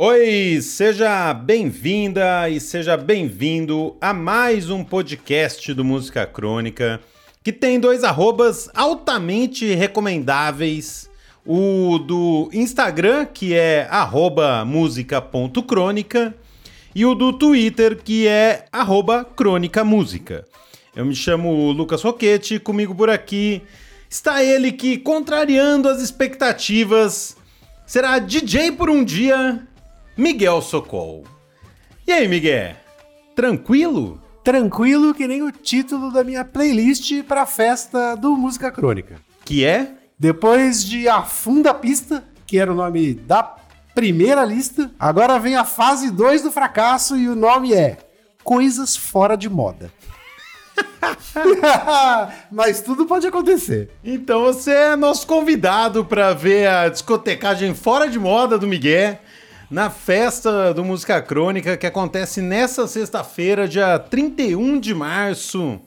Oi, seja bem-vinda e seja bem-vindo a mais um podcast do Música Crônica, que tem dois arrobas altamente recomendáveis. O do Instagram, que é música.crônica, e o do Twitter, que é arroba crônica música. Eu me chamo Lucas Roquete, comigo por aqui está ele que, contrariando as expectativas, será DJ por um dia Miguel Socol. E aí, Miguel? Tranquilo? Tranquilo que nem o título da minha playlist para a festa do Música Crônica. Que é? Depois de Afunda a Pista, que era o nome da primeira lista, agora vem a fase 2 do fracasso e o nome é Coisas Fora de Moda. Mas tudo pode acontecer. Então você é nosso convidado para ver a discotecagem fora de moda do Miguel na festa do Música Crônica que acontece nessa sexta-feira, dia 31 de março,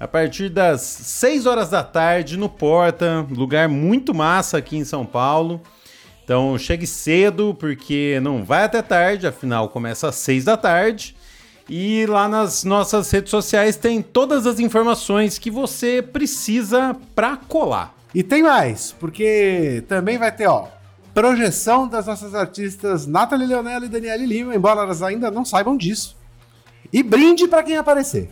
a partir das 6 horas da tarde no Porta, lugar muito massa aqui em São Paulo. Então chegue cedo porque não vai até tarde, afinal começa às 6 da tarde. E lá nas nossas redes sociais tem todas as informações que você precisa para colar. E tem mais, porque também vai ter, ó, projeção das nossas artistas Nathalie Leonello e Daniele Lima, embora elas ainda não saibam disso. E brinde para quem aparecer.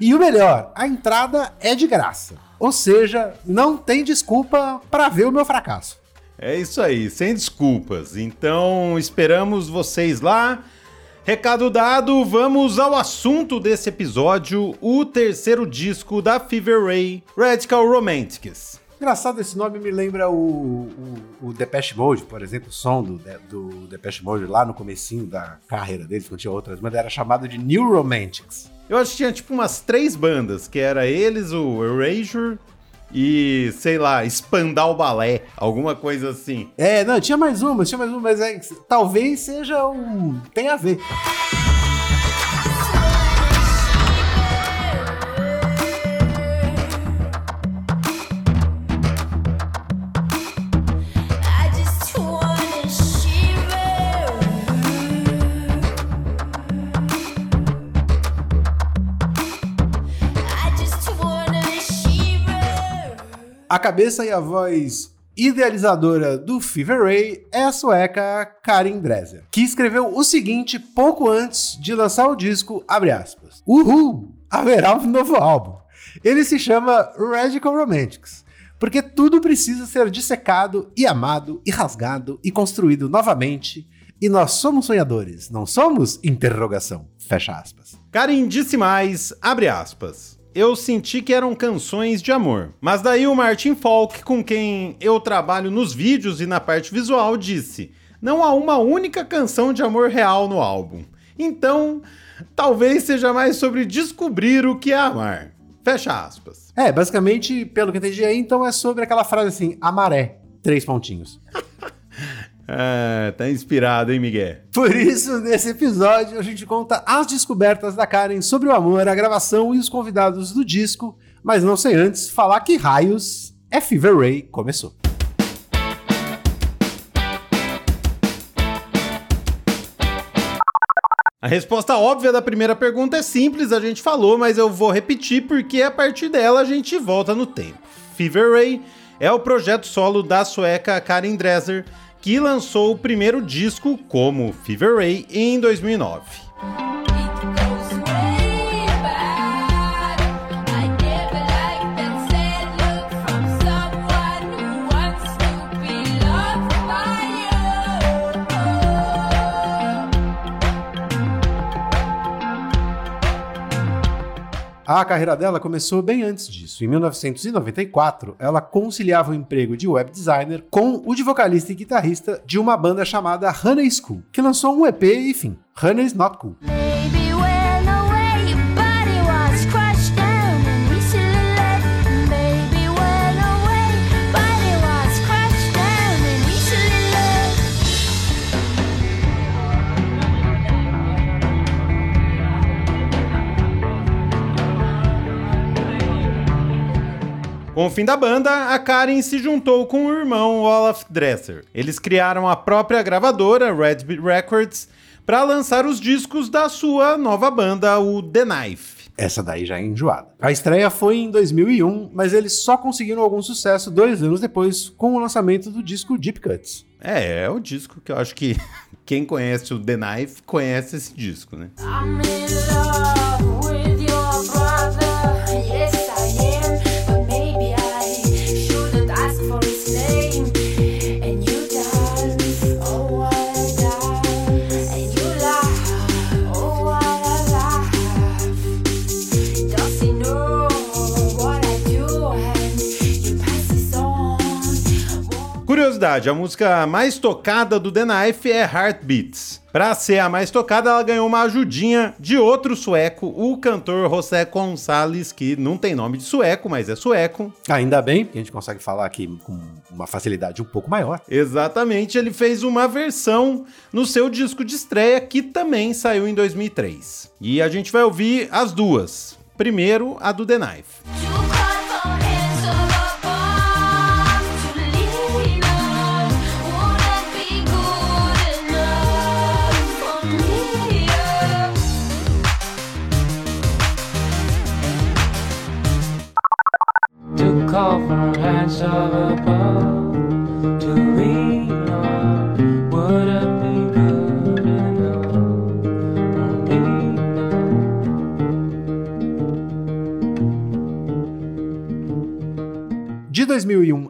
E o melhor, a entrada é de graça. Ou seja, não tem desculpa para ver o meu fracasso. É isso aí, sem desculpas. Então, esperamos vocês lá. Recado dado, vamos ao assunto desse episódio, o terceiro disco da Fever Ray, Radical Romantics. Engraçado, esse nome me lembra o, o, o Depeche Mode, por exemplo, o som do, do Depeche Mode lá no comecinho da carreira deles, quando tinha outras bandas, era chamado de New Romantics. Eu acho que tinha tipo umas três bandas, que era eles, o Erasure e, sei lá, Spandau Balé, alguma coisa assim. É, não, tinha mais uma, tinha mais uma, mas é, talvez seja um... tem a ver. A cabeça e a voz idealizadora do Fever Ray é a sueca Karin Dresser, que escreveu o seguinte pouco antes de lançar o disco, abre aspas, Uhul! Haverá um novo álbum. Ele se chama Radical Romantics, porque tudo precisa ser dissecado e amado e rasgado e construído novamente, e nós somos sonhadores, não somos? Interrogação. Fecha aspas. Disse mais, abre aspas eu senti que eram canções de amor. Mas daí o Martin Falk, com quem eu trabalho nos vídeos e na parte visual, disse: não há uma única canção de amor real no álbum. Então, talvez seja mais sobre descobrir o que é amar. Fecha aspas. É, basicamente, pelo que eu entendi aí, então é sobre aquela frase assim: amaré. Três pontinhos. Ah, tá inspirado, hein, Miguel? Por isso, nesse episódio, a gente conta as descobertas da Karen sobre o amor, a gravação e os convidados do disco, mas não sei antes falar que raios é Fever Ray começou. A resposta óbvia da primeira pergunta é simples, a gente falou, mas eu vou repetir porque a partir dela a gente volta no tempo. Fever Ray é o projeto solo da sueca Karen Dresser, que lançou o primeiro disco como Fever Ray em 2009. A carreira dela começou bem antes disso. Em 1994, ela conciliava o emprego de web designer com o de vocalista e guitarrista de uma banda chamada Honey School, que lançou um EP e, enfim, Honey's Not Cool. Com o fim da banda, a Karen se juntou com o irmão Olaf Dresser. Eles criaram a própria gravadora, Red Beat Records, para lançar os discos da sua nova banda, o The Knife. Essa daí já é enjoada. A estreia foi em 2001, mas eles só conseguiram algum sucesso dois anos depois com o lançamento do disco Deep Cuts. É, é o disco que eu acho que quem conhece o The Knife conhece esse disco, né? I'm in love Curiosidade, a música mais tocada do The Knife é Heartbeats. Para ser a mais tocada, ela ganhou uma ajudinha de outro sueco, o cantor José Gonçalves, que não tem nome de sueco, mas é sueco. Ainda bem, que a gente consegue falar aqui com uma facilidade um pouco maior. Exatamente, ele fez uma versão no seu disco de estreia, que também saiu em 2003. E a gente vai ouvir as duas. Primeiro, a do The Knife.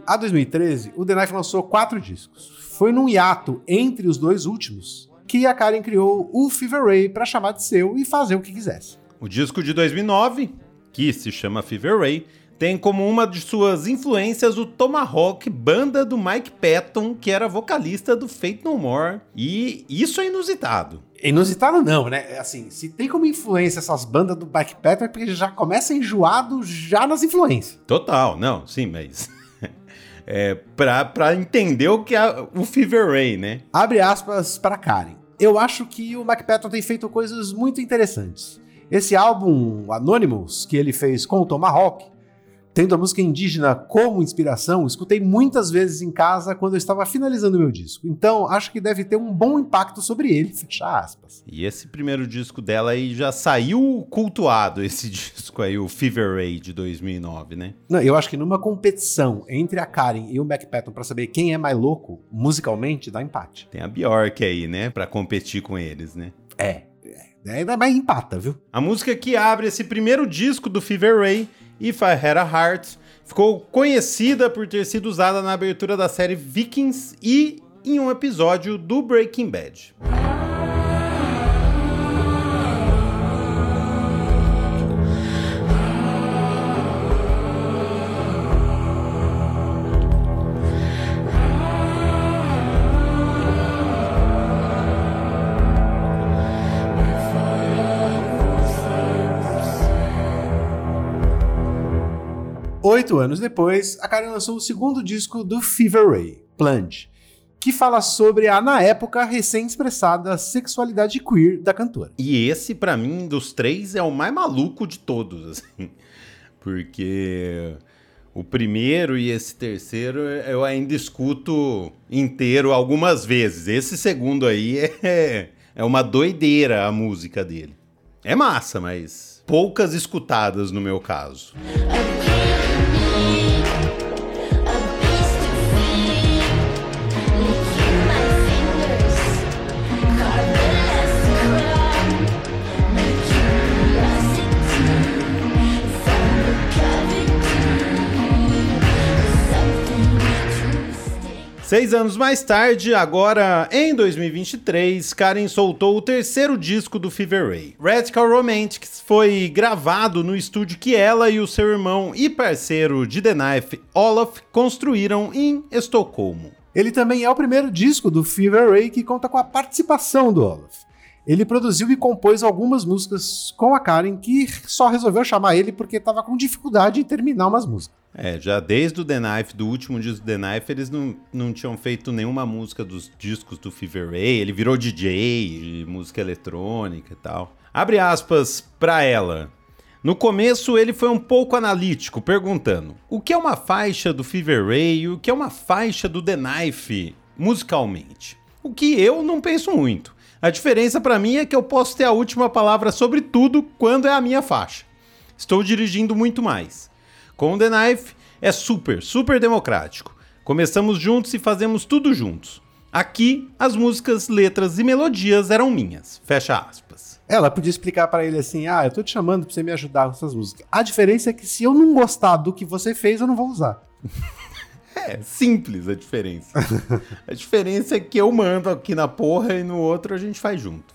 A 2013, o The Knife lançou quatro discos. Foi num hiato entre os dois últimos que a Karen criou o Fever Ray para chamar de seu e fazer o que quisesse. O disco de 2009, que se chama Fever Ray, tem como uma de suas influências o Tomahawk, banda do Mike Patton, que era vocalista do Fate No More. E isso é inusitado. Inusitado não, né? É assim, se tem como influência essas bandas do Mike Patton é porque já começa enjoado já nas influências. Total, não, sim, mas... é, pra entender o que é o Fever Ray, né? Abre aspas para Karen. Eu acho que o Mike Patton tem feito coisas muito interessantes. Esse álbum Anonymous que ele fez com o Tomahawk Tendo a música indígena como inspiração, escutei muitas vezes em casa quando eu estava finalizando meu disco. Então, acho que deve ter um bom impacto sobre ele, fecha aspas. E esse primeiro disco dela aí já saiu cultuado, esse disco aí, o Fever Ray de 2009, né? Não, eu acho que numa competição entre a Karen e o Mac Patton para saber quem é mais louco, musicalmente, dá empate. Tem a Bjork aí, né, para competir com eles, né? É. é ainda mais empata, viu? A música que abre esse primeiro disco do Fever Ray If I Had a Heart, ficou conhecida por ter sido usada na abertura da série Vikings e em um episódio do Breaking Bad. Oito anos depois, a Karen lançou o segundo disco do Fever Ray, Plunge, que fala sobre a, na época, recém-expressada sexualidade queer da cantora. E esse, para mim, dos três, é o mais maluco de todos, assim. Porque o primeiro e esse terceiro eu ainda escuto inteiro algumas vezes. Esse segundo aí é, é uma doideira a música dele. É massa, mas poucas escutadas no meu caso. Seis anos mais tarde, agora em 2023, Karen soltou o terceiro disco do Fever Ray. Radical Romantics foi gravado no estúdio que ela e o seu irmão e parceiro de The Knife, Olaf, construíram em Estocolmo. Ele também é o primeiro disco do Fever Ray que conta com a participação do Olaf. Ele produziu e compôs algumas músicas com a Karen, que só resolveu chamar ele porque estava com dificuldade em terminar umas músicas. É, já desde o The Knife, do último disco do The Knife, eles não, não tinham feito nenhuma música dos discos do Fever Ray. Ele virou DJ música eletrônica e tal. Abre aspas pra ela. No começo, ele foi um pouco analítico, perguntando o que é uma faixa do Fever Ray e o que é uma faixa do The Knife musicalmente. O que eu não penso muito. A diferença para mim é que eu posso ter a última palavra sobre tudo quando é a minha faixa. Estou dirigindo muito mais. Com o The Knife é super, super democrático. Começamos juntos e fazemos tudo juntos. Aqui, as músicas, letras e melodias eram minhas. Fecha aspas. Ela podia explicar para ele assim: ah, eu tô te chamando pra você me ajudar com essas músicas. A diferença é que se eu não gostar do que você fez, eu não vou usar. é, simples a diferença. a diferença é que eu mando aqui na porra e no outro a gente faz junto.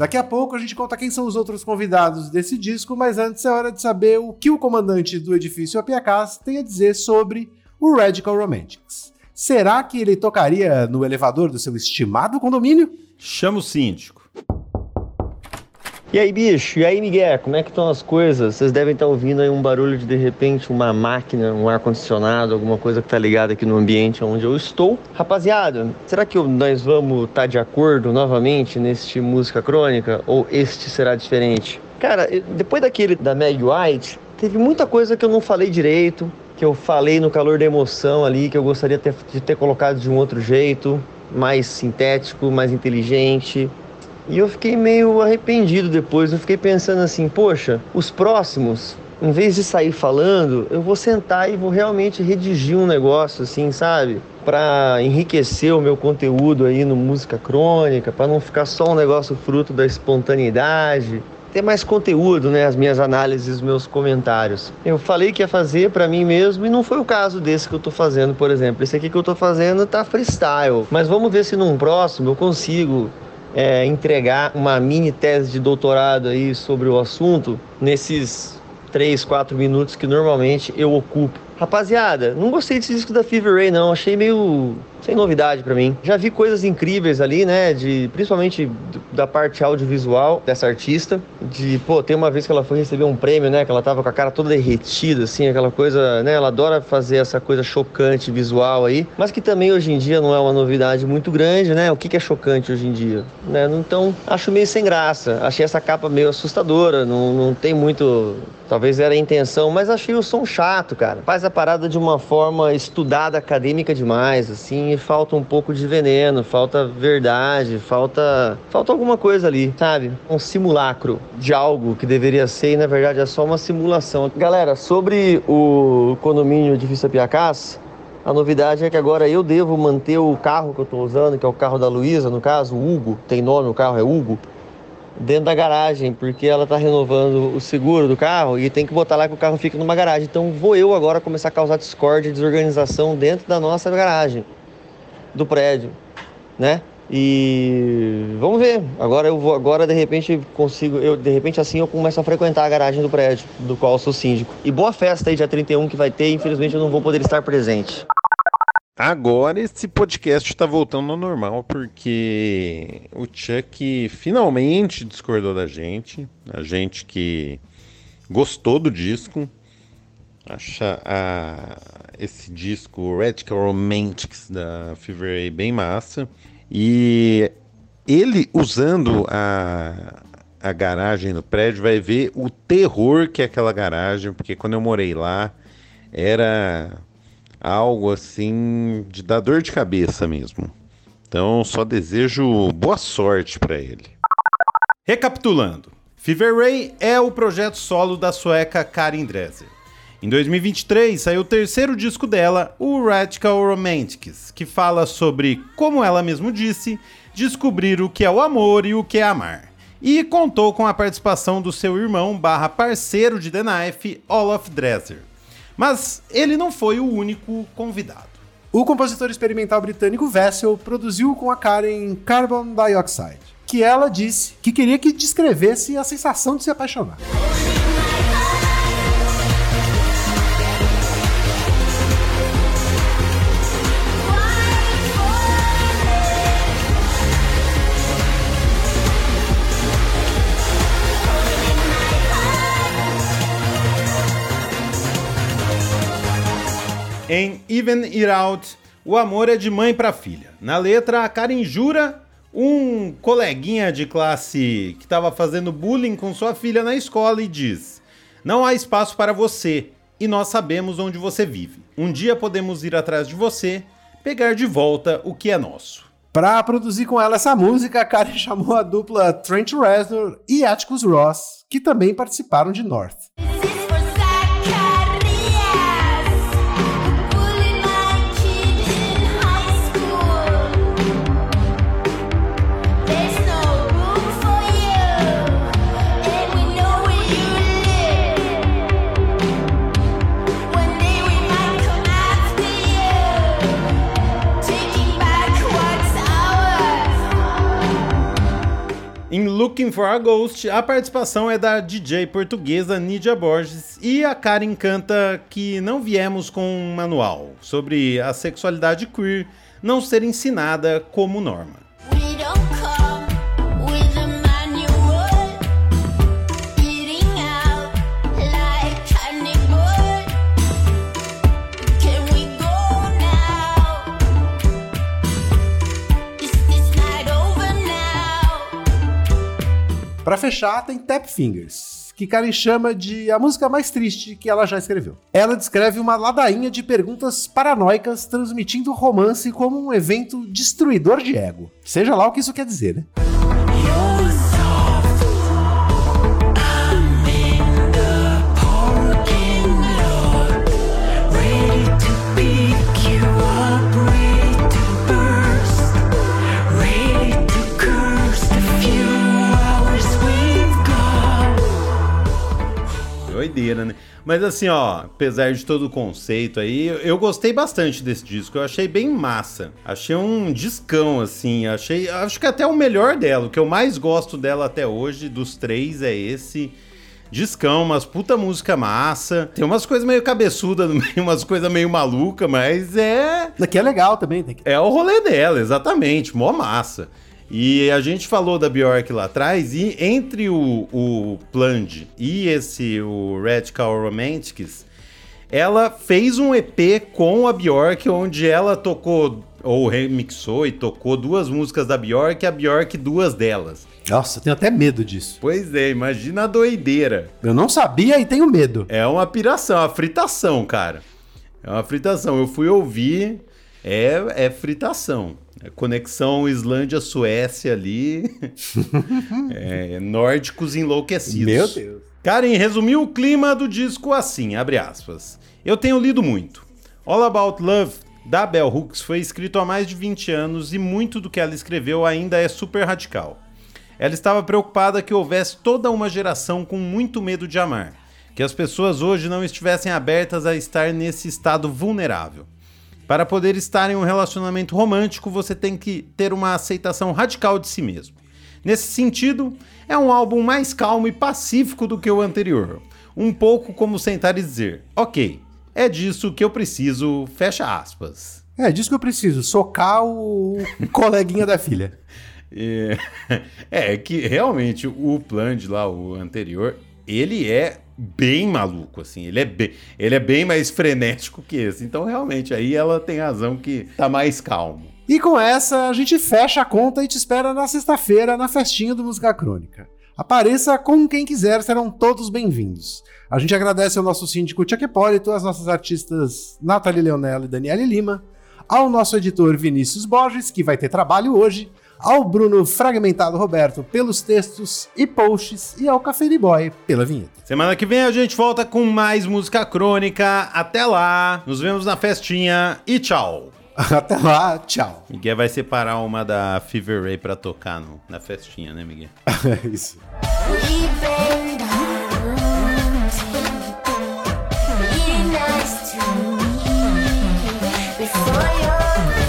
Daqui a pouco a gente conta quem são os outros convidados desse disco, mas antes é hora de saber o que o comandante do edifício Apiacás tem a dizer sobre o Radical Romantics. Será que ele tocaria no elevador do seu estimado condomínio? Chama o síndico. E aí, bicho? E aí, Miguel? Como é que estão as coisas? Vocês devem estar ouvindo aí um barulho de de repente uma máquina, um ar-condicionado, alguma coisa que tá ligada aqui no ambiente onde eu estou. Rapaziada, será que nós vamos estar tá de acordo novamente neste Música Crônica? Ou este será diferente? Cara, depois daquele da Meg White, teve muita coisa que eu não falei direito, que eu falei no calor da emoção ali, que eu gostaria de ter colocado de um outro jeito, mais sintético, mais inteligente. E eu fiquei meio arrependido depois. Eu fiquei pensando assim, poxa, os próximos, em vez de sair falando, eu vou sentar e vou realmente redigir um negócio assim, sabe? Para enriquecer o meu conteúdo aí no música crônica, para não ficar só um negócio fruto da espontaneidade, ter mais conteúdo, né, as minhas análises, os meus comentários. Eu falei que ia fazer para mim mesmo e não foi o caso desse que eu tô fazendo, por exemplo. Esse aqui que eu tô fazendo tá freestyle, mas vamos ver se num próximo eu consigo é, entregar uma mini tese de doutorado aí sobre o assunto nesses 3, 4 minutos que normalmente eu ocupo. Rapaziada, não gostei desse disco da Fever Ray não, achei meio sem novidade para mim. Já vi coisas incríveis ali, né, de principalmente da parte audiovisual dessa artista, de, pô, tem uma vez que ela foi receber um prêmio, né, que ela tava com a cara toda derretida assim, aquela coisa, né, ela adora fazer essa coisa chocante visual aí, mas que também hoje em dia não é uma novidade muito grande, né? O que é chocante hoje em dia, né? Então, acho meio sem graça. Achei essa capa meio assustadora, não, não tem muito Talvez era a intenção, mas achei o som chato, cara. Faz a parada de uma forma estudada, acadêmica demais, assim, falta um pouco de veneno, falta verdade, falta falta alguma coisa ali, sabe? Um simulacro de algo que deveria ser e na verdade é só uma simulação. Galera, sobre o condomínio Edifício Piacás, a novidade é que agora eu devo manter o carro que eu estou usando, que é o carro da Luísa, no caso, o Hugo, tem nome, o carro é Hugo dentro da garagem, porque ela está renovando o seguro do carro e tem que botar lá que o carro fica numa garagem. Então vou eu agora começar a causar discórdia e desorganização dentro da nossa garagem, do prédio, né? E vamos ver. Agora eu vou, agora de repente consigo, eu de repente assim eu começo a frequentar a garagem do prédio, do qual sou síndico. E boa festa aí dia 31 que vai ter, infelizmente eu não vou poder estar presente. Agora esse podcast está voltando ao normal porque o Chuck finalmente discordou da gente, a gente que gostou do disco, acha a, esse disco Radical Romantics da Fever A bem massa e ele usando a, a garagem no prédio vai ver o terror que é aquela garagem, porque quando eu morei lá era algo assim de dar dor de cabeça mesmo. Então, só desejo boa sorte para ele. Recapitulando, Fever Ray é o projeto solo da sueca Karin Dresser. Em 2023 saiu o terceiro disco dela, o Radical Romantics, que fala sobre, como ela mesmo disse, descobrir o que é o amor e o que é amar. E contou com a participação do seu irmão barra parceiro de The Knife, Olaf Dresser. Mas ele não foi o único convidado. O compositor experimental britânico Vessel produziu com a Karen Carbon Dioxide, que ela disse que queria que descrevesse a sensação de se apaixonar. Em Even It Out, o amor é de mãe para filha. Na letra, a Karen jura um coleguinha de classe que estava fazendo bullying com sua filha na escola e diz: Não há espaço para você e nós sabemos onde você vive. Um dia podemos ir atrás de você, pegar de volta o que é nosso. Para produzir com ela essa música, a Karen chamou a dupla Trent Reznor e Atticus Ross, que também participaram de North. Looking for a Ghost, a participação é da DJ portuguesa Nidia Borges e a Karen canta que não viemos com um manual sobre a sexualidade queer não ser ensinada como norma. Para fechar, tem Tap Fingers, que Karen chama de a música mais triste que ela já escreveu. Ela descreve uma ladainha de perguntas paranoicas transmitindo romance como um evento destruidor de ego. Seja lá o que isso quer dizer, né? Doideira, né? Mas assim, ó, apesar de todo o conceito aí, eu gostei bastante desse disco. Eu achei bem massa. Achei um discão, assim. Achei. Acho que até o melhor dela. O que eu mais gosto dela até hoje, dos três, é esse. Discão, umas puta música massa. Tem umas coisas meio cabeçudas no meio, umas coisas meio maluca, mas é. Daqui é legal também. Tem que... É o rolê dela, exatamente. Mó massa. E a gente falou da Bjork lá atrás, e entre o, o Plunge e esse, o Radical Romantics, ela fez um EP com a Bjork, onde ela tocou, ou remixou e tocou duas músicas da Bjork, e a Bjork duas delas. Nossa, eu tenho até medo disso. Pois é, imagina a doideira. Eu não sabia e tenho medo. É uma piração, uma fritação, cara. É uma fritação. Eu fui ouvir, é, é fritação. Conexão Islândia-Suécia ali. é, nórdicos enlouquecidos. Meu Deus. Karen resumiu o clima do disco assim, abre aspas. Eu tenho lido muito. All About Love, da Bell Hooks, foi escrito há mais de 20 anos e muito do que ela escreveu ainda é super radical. Ela estava preocupada que houvesse toda uma geração com muito medo de amar, que as pessoas hoje não estivessem abertas a estar nesse estado vulnerável. Para poder estar em um relacionamento romântico, você tem que ter uma aceitação radical de si mesmo. Nesse sentido, é um álbum mais calmo e pacífico do que o anterior. Um pouco como sentar e dizer: Ok, é disso que eu preciso, fecha aspas. É disso que eu preciso, socar o coleguinha da filha. É, é que realmente o plan de lá, o anterior, ele é bem maluco, assim. Ele é bem, ele é bem mais frenético que esse. Então, realmente, aí ela tem razão que tá mais calmo. E com essa, a gente fecha a conta e te espera na sexta-feira na festinha do Música Crônica. Apareça com quem quiser, serão todos bem-vindos. A gente agradece ao nosso síndico Chuck Hipólito, às nossas artistas Nathalie Leonello e Daniele Lima, ao nosso editor Vinícius Borges, que vai ter trabalho hoje, ao Bruno Fragmentado Roberto pelos textos e posts e ao Café Boy pela vinheta. Semana que vem a gente volta com mais música crônica. Até lá, nos vemos na festinha e tchau. Até lá, tchau. Miguel vai separar uma da Fever Ray pra tocar no, na festinha, né, Miguel? é isso. Before you